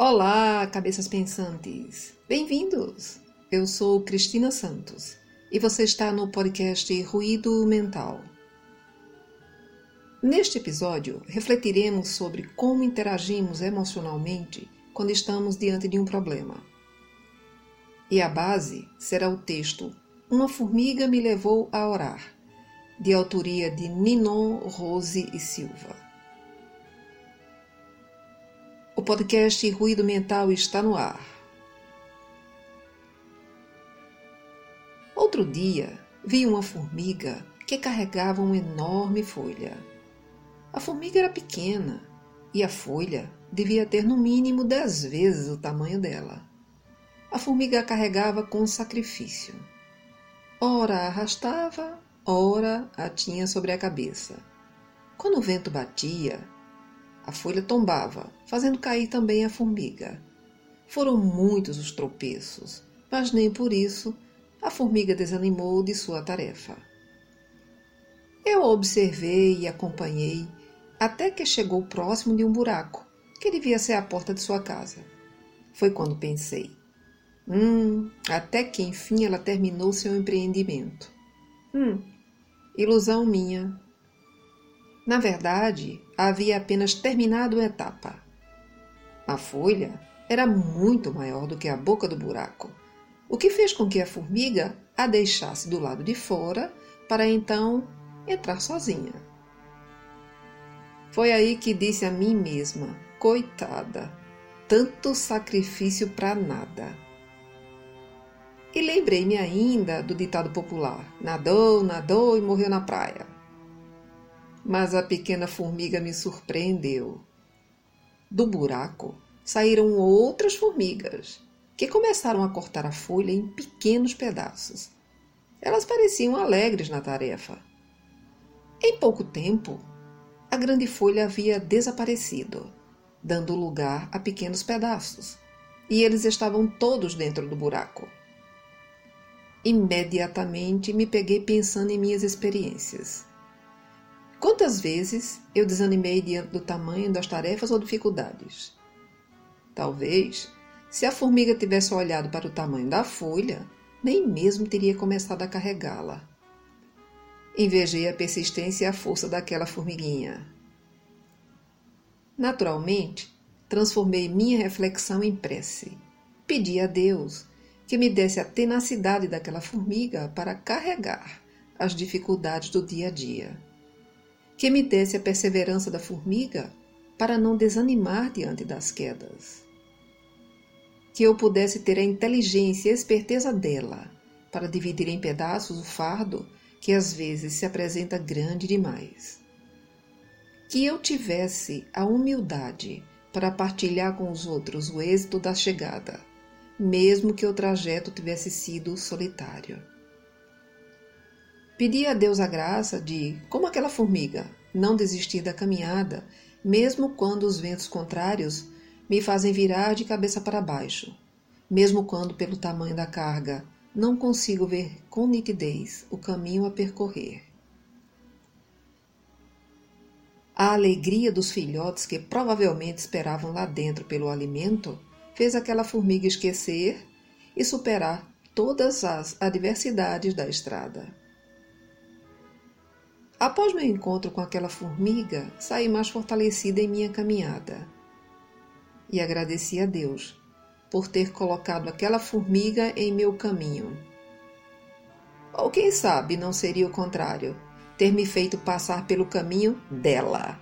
Olá, cabeças pensantes! Bem-vindos! Eu sou Cristina Santos e você está no podcast Ruído Mental. Neste episódio, refletiremos sobre como interagimos emocionalmente quando estamos diante de um problema. E a base será o texto Uma Formiga Me Levou a Orar, de autoria de Ninon Rose e Silva. Podcast Ruído Mental está no ar. Outro dia, vi uma formiga que carregava uma enorme folha. A formiga era pequena e a folha devia ter no mínimo dez vezes o tamanho dela. A formiga a carregava com sacrifício. Ora arrastava, ora a tinha sobre a cabeça. Quando o vento batia, a folha tombava, fazendo cair também a formiga. Foram muitos os tropeços, mas nem por isso a formiga desanimou de sua tarefa. Eu a observei e acompanhei até que chegou próximo de um buraco, que devia ser a porta de sua casa. Foi quando pensei: hum, até que enfim ela terminou seu empreendimento. Hum, ilusão minha. Na verdade, havia apenas terminado uma etapa. A folha era muito maior do que a boca do buraco, o que fez com que a formiga a deixasse do lado de fora para então entrar sozinha. Foi aí que disse a mim mesma: coitada, tanto sacrifício para nada. E lembrei-me ainda do ditado popular: nadou, nadou e morreu na praia mas a pequena formiga me surpreendeu. Do buraco saíram outras formigas, que começaram a cortar a folha em pequenos pedaços. Elas pareciam alegres na tarefa. Em pouco tempo, a grande folha havia desaparecido, dando lugar a pequenos pedaços, e eles estavam todos dentro do buraco. Imediatamente me peguei pensando em minhas experiências. Quantas vezes eu desanimei diante do tamanho das tarefas ou dificuldades? Talvez, se a formiga tivesse olhado para o tamanho da folha, nem mesmo teria começado a carregá-la. Invejei a persistência e a força daquela formiguinha. Naturalmente, transformei minha reflexão em prece. Pedi a Deus que me desse a tenacidade daquela formiga para carregar as dificuldades do dia a dia que me desse a perseverança da formiga para não desanimar diante das quedas. Que eu pudesse ter a inteligência e a esperteza dela para dividir em pedaços o fardo que às vezes se apresenta grande demais. Que eu tivesse a humildade para partilhar com os outros o êxito da chegada, mesmo que o trajeto tivesse sido solitário. Pedi a Deus a graça de, como aquela formiga, não desistir da caminhada, mesmo quando os ventos contrários me fazem virar de cabeça para baixo, mesmo quando, pelo tamanho da carga, não consigo ver com nitidez o caminho a percorrer. A alegria dos filhotes que provavelmente esperavam lá dentro pelo alimento fez aquela formiga esquecer e superar todas as adversidades da estrada. Após meu encontro com aquela formiga, saí mais fortalecida em minha caminhada. E agradeci a Deus por ter colocado aquela formiga em meu caminho. Ou quem sabe não seria o contrário, ter me feito passar pelo caminho dela.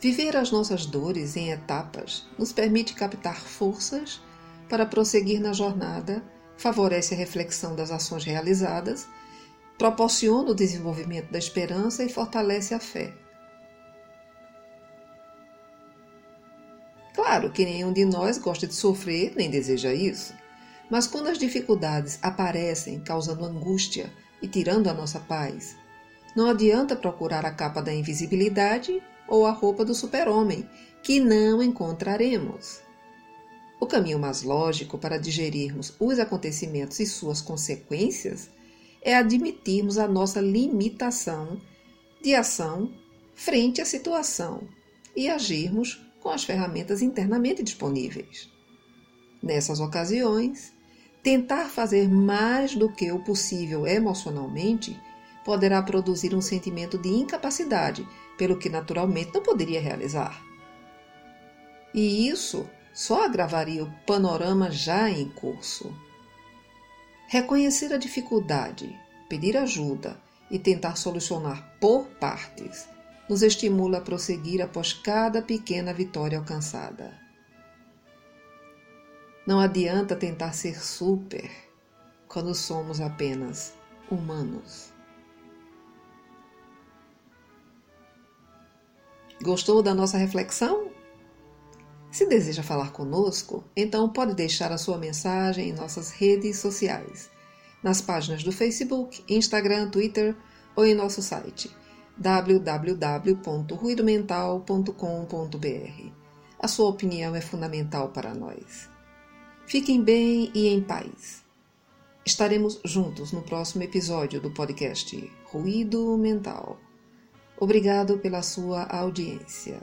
Viver as nossas dores em etapas nos permite captar forças para prosseguir na jornada favorece a reflexão das ações realizadas, proporciona o desenvolvimento da esperança e fortalece a fé. Claro que nenhum de nós gosta de sofrer nem deseja isso, mas quando as dificuldades aparecem causando angústia e tirando a nossa paz, não adianta procurar a capa da invisibilidade ou a roupa do super-homem, que não encontraremos. O caminho mais lógico para digerirmos os acontecimentos e suas consequências é admitirmos a nossa limitação de ação frente à situação e agirmos com as ferramentas internamente disponíveis. Nessas ocasiões, tentar fazer mais do que o possível emocionalmente poderá produzir um sentimento de incapacidade, pelo que naturalmente não poderia realizar. E isso só agravaria o panorama já em curso. Reconhecer a dificuldade, pedir ajuda e tentar solucionar por partes nos estimula a prosseguir após cada pequena vitória alcançada. Não adianta tentar ser super quando somos apenas humanos. Gostou da nossa reflexão? Se deseja falar conosco, então pode deixar a sua mensagem em nossas redes sociais, nas páginas do Facebook, Instagram, Twitter ou em nosso site www.ruidomental.com.br. A sua opinião é fundamental para nós. Fiquem bem e em paz. Estaremos juntos no próximo episódio do podcast Ruído Mental. Obrigado pela sua audiência.